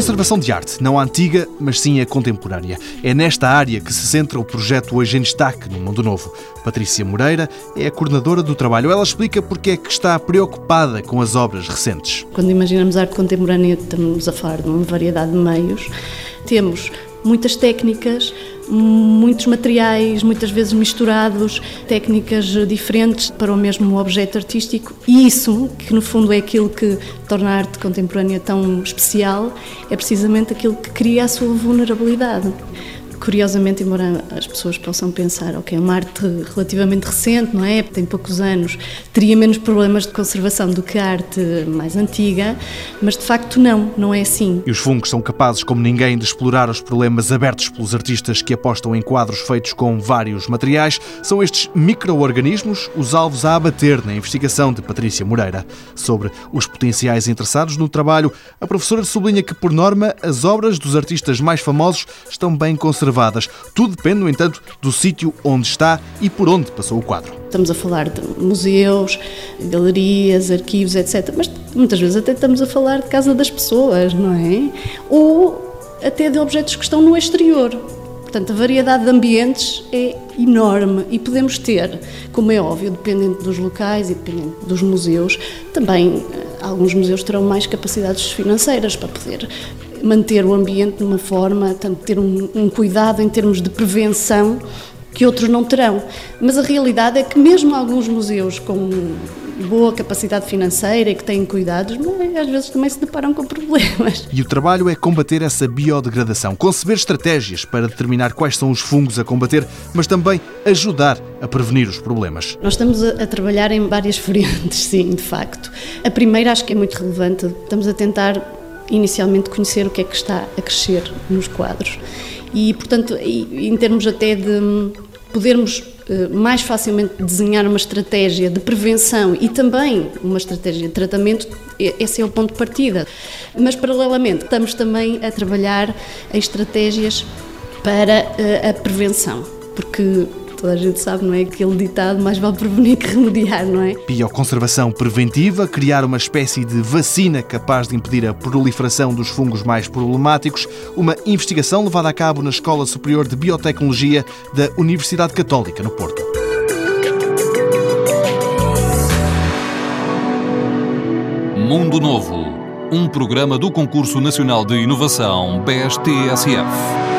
conservação de arte, não a antiga, mas sim a contemporânea. É nesta área que se centra o projeto Hoje em Destaque no Mundo Novo. Patrícia Moreira é a coordenadora do trabalho. Ela explica porque é que está preocupada com as obras recentes. Quando imaginamos arte contemporânea, estamos a falar de uma variedade de meios. Temos muitas técnicas, muitos materiais, muitas vezes misturados, técnicas diferentes para o mesmo objeto artístico. E isso, que no fundo é aquilo que torna a arte contemporânea tão especial, é precisamente aquilo que cria a sua vulnerabilidade. Curiosamente, embora as pessoas possam pensar, ok, é uma arte relativamente recente, não é? Tem poucos anos, teria menos problemas de conservação do que a arte mais antiga, mas de facto não, não é assim. E os fungos são capazes, como ninguém, de explorar os problemas abertos pelos artistas que apostam em quadros feitos com vários materiais. São estes micro-organismos os alvos a abater na investigação de Patrícia Moreira. Sobre os potenciais interessados no trabalho, a professora sublinha que, por norma, as obras dos artistas mais famosos estão bem conservadas tudo depende, no entanto, do sítio onde está e por onde passou o quadro. Estamos a falar de museus, galerias, arquivos, etc. Mas muitas vezes até estamos a falar de casa das pessoas, não é? Ou até de objetos que estão no exterior. Portanto, a variedade de ambientes é enorme e podemos ter, como é óbvio, dependendo dos locais e dependendo dos museus, também eh, alguns museus terão mais capacidades financeiras para poder manter o ambiente de uma forma, tanto ter um, um cuidado em termos de prevenção que outros não terão. Mas a realidade é que mesmo alguns museus com boa capacidade financeira e que têm cuidados, mas às vezes também se deparam com problemas. E o trabalho é combater essa biodegradação, conceber estratégias para determinar quais são os fungos a combater, mas também ajudar a prevenir os problemas. Nós estamos a, a trabalhar em várias frentes, sim, de facto. A primeira acho que é muito relevante, estamos a tentar inicialmente conhecer o que é que está a crescer nos quadros. E, portanto, em termos até de podermos eh, mais facilmente desenhar uma estratégia de prevenção e também uma estratégia de tratamento, esse é o ponto de partida. Mas, paralelamente, estamos também a trabalhar em estratégias para eh, a prevenção, porque toda a gente sabe, não é? Aquele ditado, mais vale prevenir que remediar, não é? Bioconservação preventiva, criar uma espécie de vacina capaz de impedir a proliferação dos fungos mais problemáticos, uma investigação levada a cabo na Escola Superior de Biotecnologia da Universidade Católica, no Porto. Mundo Novo, um programa do Concurso Nacional de Inovação BSTSF.